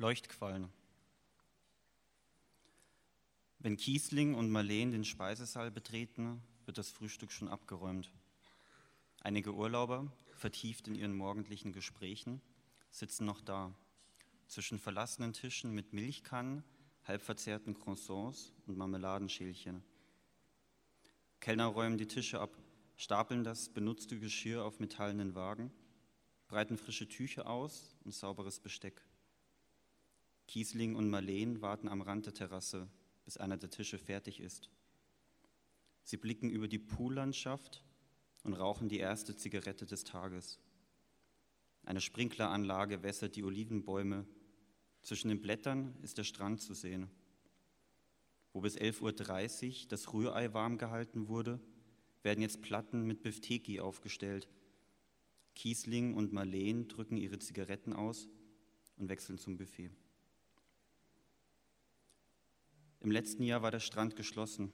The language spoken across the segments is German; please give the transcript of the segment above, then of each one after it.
Leuchtquallen. Wenn Kiesling und Marleen den Speisesaal betreten, wird das Frühstück schon abgeräumt. Einige Urlauber, vertieft in ihren morgendlichen Gesprächen, sitzen noch da, zwischen verlassenen Tischen mit Milchkannen, halbverzerrten Croissants und Marmeladenschälchen. Kellner räumen die Tische ab, stapeln das benutzte Geschirr auf metallenen Wagen, breiten frische Tücher aus und sauberes Besteck. Kiesling und Marleen warten am Rand der Terrasse, bis einer der Tische fertig ist. Sie blicken über die Poollandschaft und rauchen die erste Zigarette des Tages. Eine Sprinkleranlage wässert die Olivenbäume. Zwischen den Blättern ist der Strand zu sehen. Wo bis 11.30 Uhr das Rührei warm gehalten wurde, werden jetzt Platten mit Bifteki aufgestellt. Kiesling und Marleen drücken ihre Zigaretten aus und wechseln zum Buffet. Im letzten Jahr war der Strand geschlossen.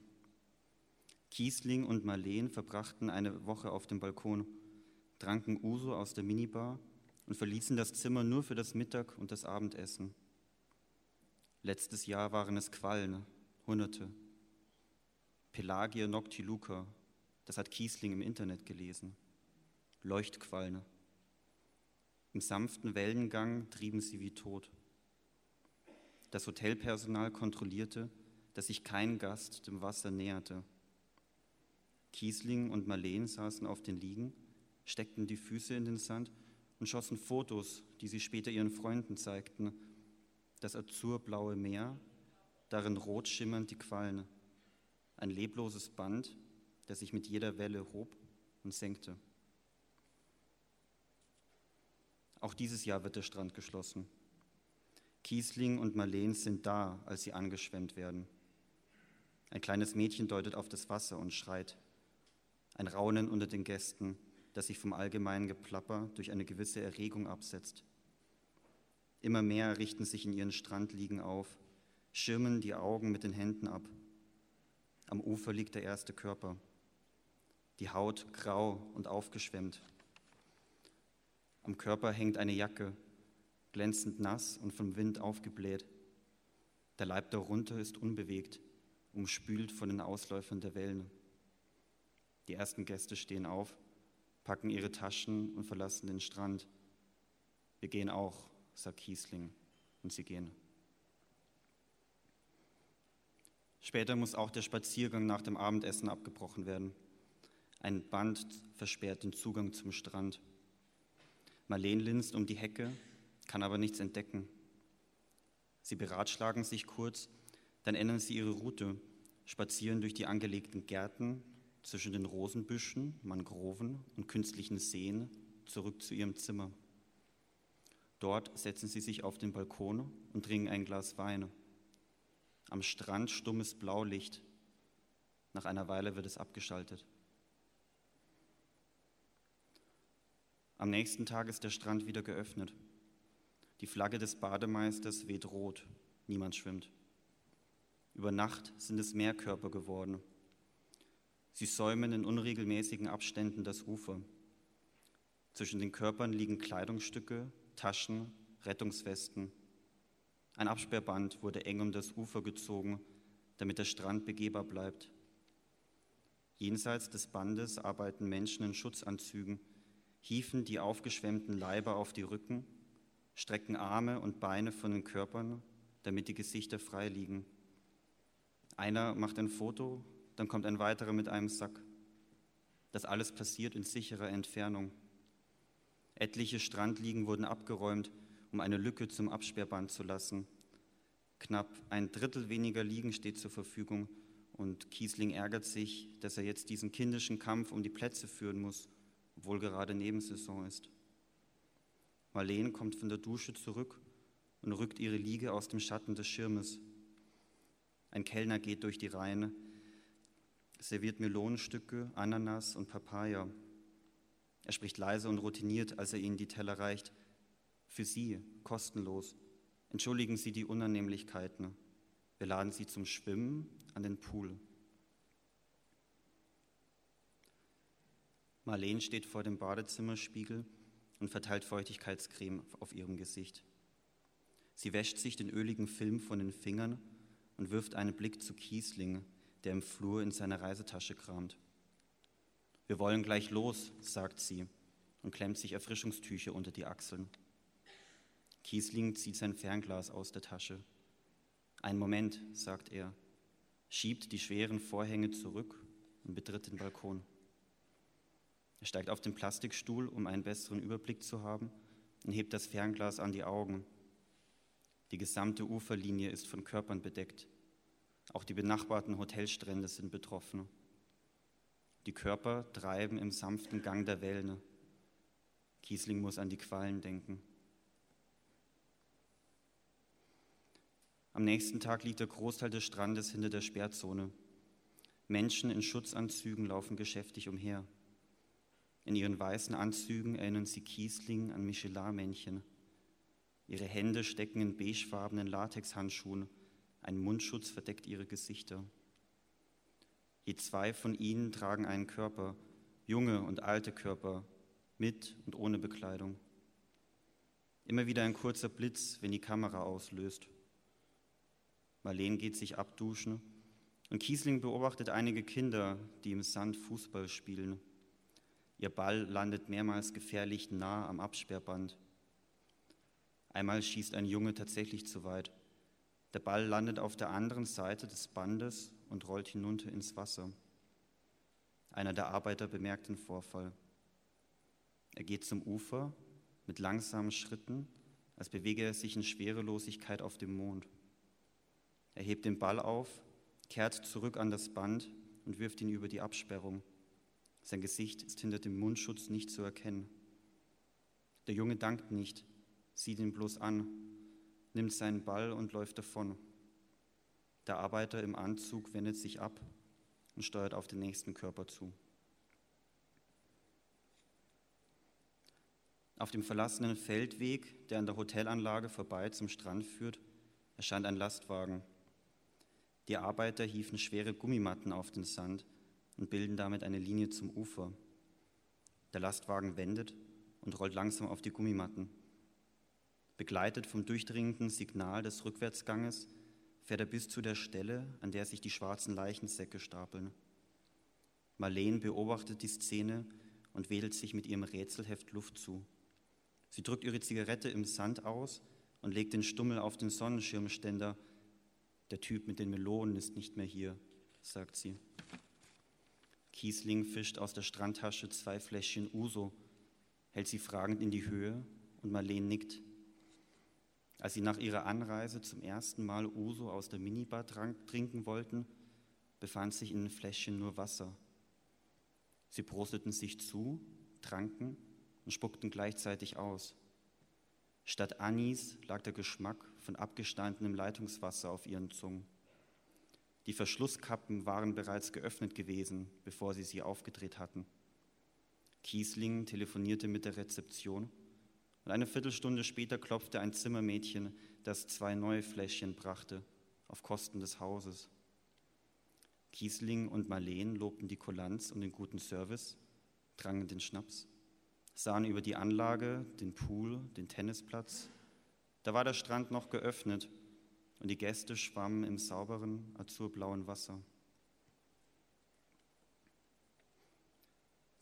Kiesling und Marleen verbrachten eine Woche auf dem Balkon, tranken Uso aus der Minibar und verließen das Zimmer nur für das Mittag- und das Abendessen. Letztes Jahr waren es Quallen, Hunderte. Pelagia noctiluca, das hat Kiesling im Internet gelesen. Leuchtquallen. Im sanften Wellengang trieben sie wie tot. Das Hotelpersonal kontrollierte, dass sich kein Gast dem Wasser näherte. Kiesling und Marleen saßen auf den Liegen, steckten die Füße in den Sand und schossen Fotos, die sie später ihren Freunden zeigten. Das azurblaue Meer, darin rot schimmernd die Quallen. Ein lebloses Band, das sich mit jeder Welle hob und senkte. Auch dieses Jahr wird der Strand geschlossen. Kiesling und Marleen sind da, als sie angeschwemmt werden. Ein kleines Mädchen deutet auf das Wasser und schreit. Ein Raunen unter den Gästen, das sich vom allgemeinen Geplapper durch eine gewisse Erregung absetzt. Immer mehr richten sich in ihren Strandliegen auf, schirmen die Augen mit den Händen ab. Am Ufer liegt der erste Körper, die Haut grau und aufgeschwemmt. Am Körper hängt eine Jacke, glänzend nass und vom Wind aufgebläht. Der Leib darunter ist unbewegt, umspült von den Ausläufern der Wellen. Die ersten Gäste stehen auf, packen ihre Taschen und verlassen den Strand. Wir gehen auch, sagt Kiesling, und sie gehen. Später muss auch der Spaziergang nach dem Abendessen abgebrochen werden. Ein Band versperrt den Zugang zum Strand. Marleen linst um die Hecke, kann aber nichts entdecken. Sie beratschlagen sich kurz, dann ändern sie ihre Route, spazieren durch die angelegten Gärten zwischen den Rosenbüschen, Mangroven und künstlichen Seen zurück zu ihrem Zimmer. Dort setzen sie sich auf den Balkon und trinken ein Glas Wein. Am Strand stummes Blaulicht. Nach einer Weile wird es abgeschaltet. Am nächsten Tag ist der Strand wieder geöffnet. Die Flagge des Bademeisters weht rot, niemand schwimmt. Über Nacht sind es Meerkörper geworden. Sie säumen in unregelmäßigen Abständen das Ufer. Zwischen den Körpern liegen Kleidungsstücke, Taschen, Rettungswesten. Ein Absperrband wurde eng um das Ufer gezogen, damit der Strand begehbar bleibt. Jenseits des Bandes arbeiten Menschen in Schutzanzügen, hieven die aufgeschwemmten Leiber auf die Rücken strecken Arme und Beine von den Körpern, damit die Gesichter frei liegen. Einer macht ein Foto, dann kommt ein weiterer mit einem Sack. Das alles passiert in sicherer Entfernung. Etliche Strandliegen wurden abgeräumt, um eine Lücke zum Absperrband zu lassen. Knapp ein Drittel weniger Liegen steht zur Verfügung und Kiesling ärgert sich, dass er jetzt diesen kindischen Kampf um die Plätze führen muss, obwohl gerade Nebensaison ist. Marleen kommt von der Dusche zurück und rückt ihre Liege aus dem Schatten des Schirmes. Ein Kellner geht durch die Reihen, serviert Melonenstücke, Ananas und Papaya. Er spricht leise und routiniert, als er ihnen die Teller reicht. Für Sie, kostenlos. Entschuldigen Sie die Unannehmlichkeiten. Wir laden Sie zum Schwimmen an den Pool. Marleen steht vor dem Badezimmerspiegel und verteilt Feuchtigkeitscreme auf ihrem Gesicht. Sie wäscht sich den öligen Film von den Fingern und wirft einen Blick zu Kiesling, der im Flur in seiner Reisetasche kramt. Wir wollen gleich los, sagt sie und klemmt sich Erfrischungstücher unter die Achseln. Kiesling zieht sein Fernglas aus der Tasche. Ein Moment, sagt er, schiebt die schweren Vorhänge zurück und betritt den Balkon. Er steigt auf den Plastikstuhl, um einen besseren Überblick zu haben, und hebt das Fernglas an die Augen. Die gesamte Uferlinie ist von Körpern bedeckt. Auch die benachbarten Hotelstrände sind betroffen. Die Körper treiben im sanften Gang der Wellen. Kiesling muss an die Qualen denken. Am nächsten Tag liegt der Großteil des Strandes hinter der Sperrzone. Menschen in Schutzanzügen laufen geschäftig umher. In ihren weißen Anzügen erinnern sie Kiesling an Michelin-Männchen. Ihre Hände stecken in beigefarbenen Latexhandschuhen. Ein Mundschutz verdeckt ihre Gesichter. Je zwei von ihnen tragen einen Körper, junge und alte Körper, mit und ohne Bekleidung. Immer wieder ein kurzer Blitz, wenn die Kamera auslöst. Marleen geht sich abduschen und Kiesling beobachtet einige Kinder, die im Sand Fußball spielen. Ihr Ball landet mehrmals gefährlich nah am Absperrband. Einmal schießt ein Junge tatsächlich zu weit. Der Ball landet auf der anderen Seite des Bandes und rollt hinunter ins Wasser. Einer der Arbeiter bemerkt den Vorfall. Er geht zum Ufer mit langsamen Schritten, als bewege er sich in Schwerelosigkeit auf dem Mond. Er hebt den Ball auf, kehrt zurück an das Band und wirft ihn über die Absperrung. Sein Gesicht ist hinter dem Mundschutz nicht zu erkennen. Der Junge dankt nicht, sieht ihn bloß an, nimmt seinen Ball und läuft davon. Der Arbeiter im Anzug wendet sich ab und steuert auf den nächsten Körper zu. Auf dem verlassenen Feldweg, der an der Hotelanlage vorbei zum Strand führt, erscheint ein Lastwagen. Die Arbeiter hieven schwere Gummimatten auf den Sand und bilden damit eine Linie zum Ufer. Der Lastwagen wendet und rollt langsam auf die Gummimatten. Begleitet vom durchdringenden Signal des Rückwärtsganges fährt er bis zu der Stelle, an der sich die schwarzen Leichensäcke stapeln. Marleen beobachtet die Szene und wedelt sich mit ihrem Rätselheft Luft zu. Sie drückt ihre Zigarette im Sand aus und legt den Stummel auf den Sonnenschirmständer. Der Typ mit den Melonen ist nicht mehr hier, sagt sie. Kiesling fischt aus der Strandtasche zwei Fläschchen Uso, hält sie fragend in die Höhe und Marleen nickt. Als sie nach ihrer Anreise zum ersten Mal Uso aus der Minibar trinken wollten, befand sich in den Fläschchen nur Wasser. Sie prosteten sich zu, tranken und spuckten gleichzeitig aus. Statt Anis lag der Geschmack von abgestandenem Leitungswasser auf ihren Zungen. Die Verschlusskappen waren bereits geöffnet gewesen, bevor sie sie aufgedreht hatten. Kiesling telefonierte mit der Rezeption und eine Viertelstunde später klopfte ein Zimmermädchen, das zwei neue Fläschchen brachte, auf Kosten des Hauses. Kiesling und Marleen lobten die Kulanz und den guten Service, trangen den Schnaps, sahen über die Anlage, den Pool, den Tennisplatz. Da war der Strand noch geöffnet und die Gäste schwammen im sauberen, azurblauen Wasser.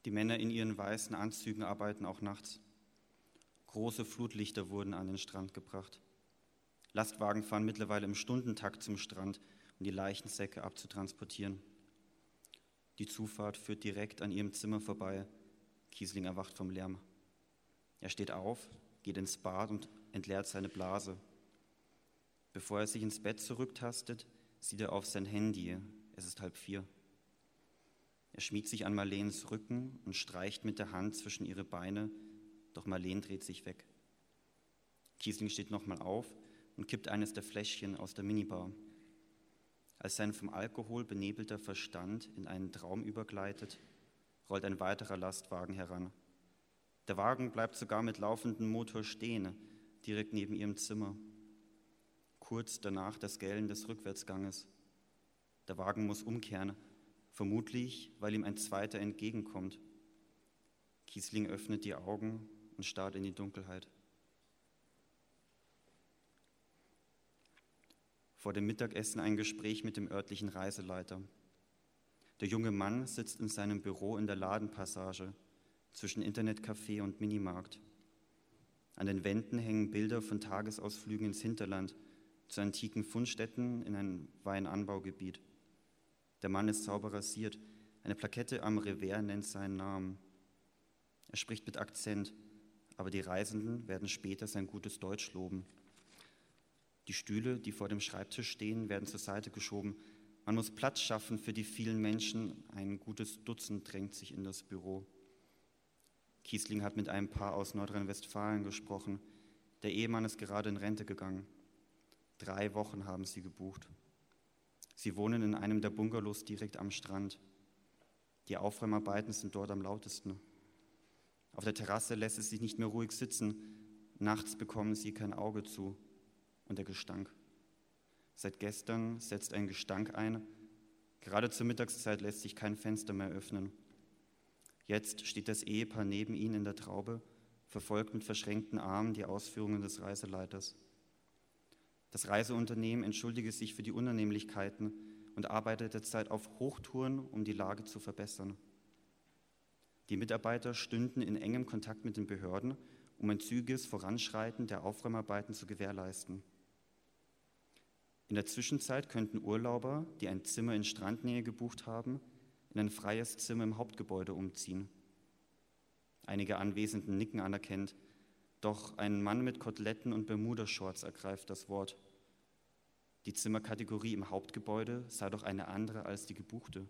Die Männer in ihren weißen Anzügen arbeiten auch nachts. Große Flutlichter wurden an den Strand gebracht. Lastwagen fahren mittlerweile im Stundentakt zum Strand, um die Leichensäcke abzutransportieren. Die Zufahrt führt direkt an ihrem Zimmer vorbei. Kiesling erwacht vom Lärm. Er steht auf, geht ins Bad und entleert seine Blase. Bevor er sich ins Bett zurücktastet, sieht er auf sein Handy. Es ist halb vier. Er schmiegt sich an Marleens Rücken und streicht mit der Hand zwischen ihre Beine, doch Marleen dreht sich weg. Kiesling steht nochmal auf und kippt eines der Fläschchen aus der Minibar. Als sein vom Alkohol benebelter Verstand in einen Traum übergleitet, rollt ein weiterer Lastwagen heran. Der Wagen bleibt sogar mit laufendem Motor stehen, direkt neben ihrem Zimmer. Kurz danach das Gellen des Rückwärtsganges. Der Wagen muss umkehren, vermutlich, weil ihm ein zweiter entgegenkommt. Kiesling öffnet die Augen und starrt in die Dunkelheit. Vor dem Mittagessen ein Gespräch mit dem örtlichen Reiseleiter. Der junge Mann sitzt in seinem Büro in der Ladenpassage zwischen Internetcafé und Minimarkt. An den Wänden hängen Bilder von Tagesausflügen ins Hinterland, zu antiken Fundstätten in ein Weinanbaugebiet. Der Mann ist sauber rasiert. Eine Plakette am Revers nennt seinen Namen. Er spricht mit Akzent, aber die Reisenden werden später sein gutes Deutsch loben. Die Stühle, die vor dem Schreibtisch stehen, werden zur Seite geschoben. Man muss Platz schaffen für die vielen Menschen. Ein gutes Dutzend drängt sich in das Büro. Kiesling hat mit einem Paar aus Nordrhein-Westfalen gesprochen. Der Ehemann ist gerade in Rente gegangen. Drei Wochen haben sie gebucht. Sie wohnen in einem der Bungalows direkt am Strand. Die Aufräumarbeiten sind dort am lautesten. Auf der Terrasse lässt es sich nicht mehr ruhig sitzen. Nachts bekommen sie kein Auge zu. Und der Gestank. Seit gestern setzt ein Gestank ein. Gerade zur Mittagszeit lässt sich kein Fenster mehr öffnen. Jetzt steht das Ehepaar neben ihnen in der Traube, verfolgt mit verschränkten Armen die Ausführungen des Reiseleiters. Das Reiseunternehmen entschuldige sich für die Unannehmlichkeiten und arbeitet derzeit auf Hochtouren, um die Lage zu verbessern. Die Mitarbeiter stünden in engem Kontakt mit den Behörden, um ein zügiges Voranschreiten der Aufräumarbeiten zu gewährleisten. In der Zwischenzeit könnten Urlauber, die ein Zimmer in Strandnähe gebucht haben, in ein freies Zimmer im Hauptgebäude umziehen. Einige Anwesenden nicken anerkennt, doch ein Mann mit Koteletten und Bermudershorts ergreift das Wort. Die Zimmerkategorie im Hauptgebäude sei doch eine andere als die gebuchte.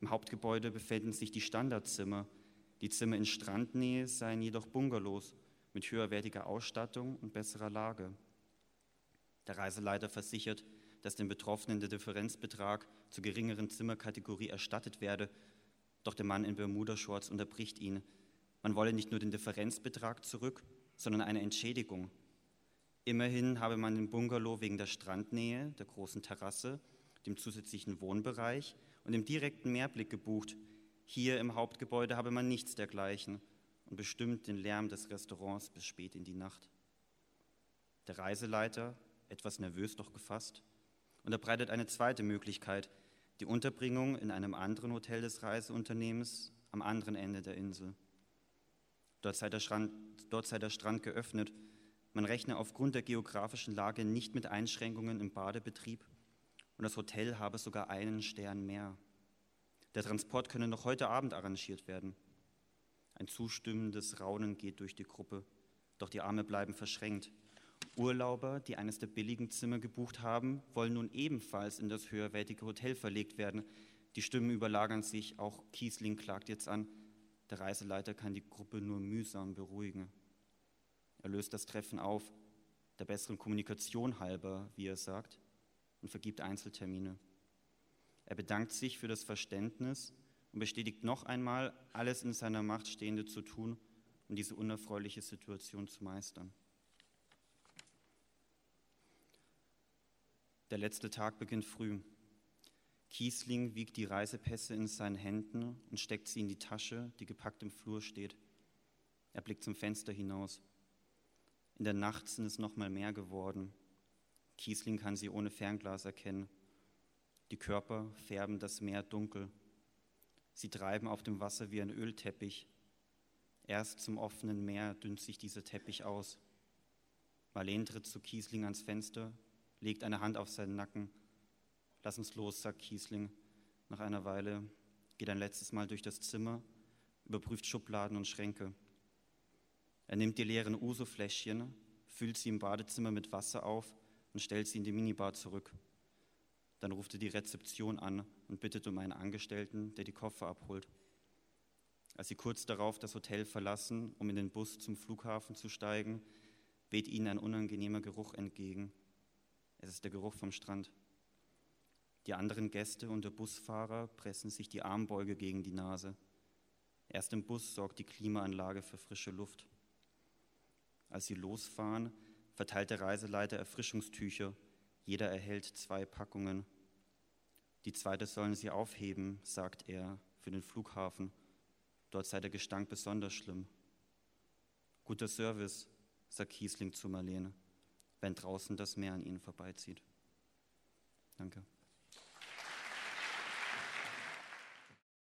Im Hauptgebäude befinden sich die Standardzimmer, die Zimmer in Strandnähe seien jedoch Bungalows mit höherwertiger Ausstattung und besserer Lage. Der Reiseleiter versichert, dass den Betroffenen der Differenzbetrag zur geringeren Zimmerkategorie erstattet werde, doch der Mann in Bermuda-Shorts unterbricht ihn. Man wolle nicht nur den Differenzbetrag zurück, sondern eine Entschädigung. Immerhin habe man den Bungalow wegen der Strandnähe, der großen Terrasse, dem zusätzlichen Wohnbereich und dem direkten Meerblick gebucht. Hier im Hauptgebäude habe man nichts dergleichen und bestimmt den Lärm des Restaurants bis spät in die Nacht. Der Reiseleiter, etwas nervös doch gefasst, unterbreitet eine zweite Möglichkeit, die Unterbringung in einem anderen Hotel des Reiseunternehmens am anderen Ende der Insel. Dort sei der Strand, dort sei der Strand geöffnet. Man rechne aufgrund der geografischen Lage nicht mit Einschränkungen im Badebetrieb und das Hotel habe sogar einen Stern mehr. Der Transport könne noch heute Abend arrangiert werden. Ein zustimmendes Raunen geht durch die Gruppe, doch die Arme bleiben verschränkt. Urlauber, die eines der billigen Zimmer gebucht haben, wollen nun ebenfalls in das höherwertige Hotel verlegt werden. Die Stimmen überlagern sich, auch Kiesling klagt jetzt an. Der Reiseleiter kann die Gruppe nur mühsam beruhigen. Er löst das Treffen auf, der besseren Kommunikation halber, wie er sagt, und vergibt Einzeltermine. Er bedankt sich für das Verständnis und bestätigt noch einmal, alles in seiner Macht Stehende zu tun, um diese unerfreuliche Situation zu meistern. Der letzte Tag beginnt früh. Kiesling wiegt die Reisepässe in seinen Händen und steckt sie in die Tasche, die gepackt im Flur steht. Er blickt zum Fenster hinaus. In der Nacht sind es noch mal mehr geworden. Kiesling kann sie ohne Fernglas erkennen. Die Körper färben das Meer dunkel. Sie treiben auf dem Wasser wie ein Ölteppich. Erst zum offenen Meer dünnt sich dieser Teppich aus. Marleen tritt zu Kiesling ans Fenster legt eine Hand auf seinen Nacken. Lass uns los, sagt Kiesling nach einer Weile, geht ein letztes Mal durch das Zimmer, überprüft Schubladen und Schränke. Er nimmt die leeren Uso-Fläschchen, füllt sie im Badezimmer mit Wasser auf und stellt sie in die Minibar zurück. Dann ruft er die Rezeption an und bittet um einen Angestellten, der die Koffer abholt. Als sie kurz darauf das Hotel verlassen, um in den Bus zum Flughafen zu steigen, weht ihnen ein unangenehmer Geruch entgegen. Es ist der Geruch vom Strand. Die anderen Gäste und der Busfahrer pressen sich die Armbeuge gegen die Nase. Erst im Bus sorgt die Klimaanlage für frische Luft. Als sie losfahren, verteilt der Reiseleiter Erfrischungstücher. Jeder erhält zwei Packungen. Die zweite sollen sie aufheben, sagt er, für den Flughafen. Dort sei der Gestank besonders schlimm. Guter Service, sagt Kiesling zu Marlene wenn draußen das Meer an ihnen vorbeizieht. Danke.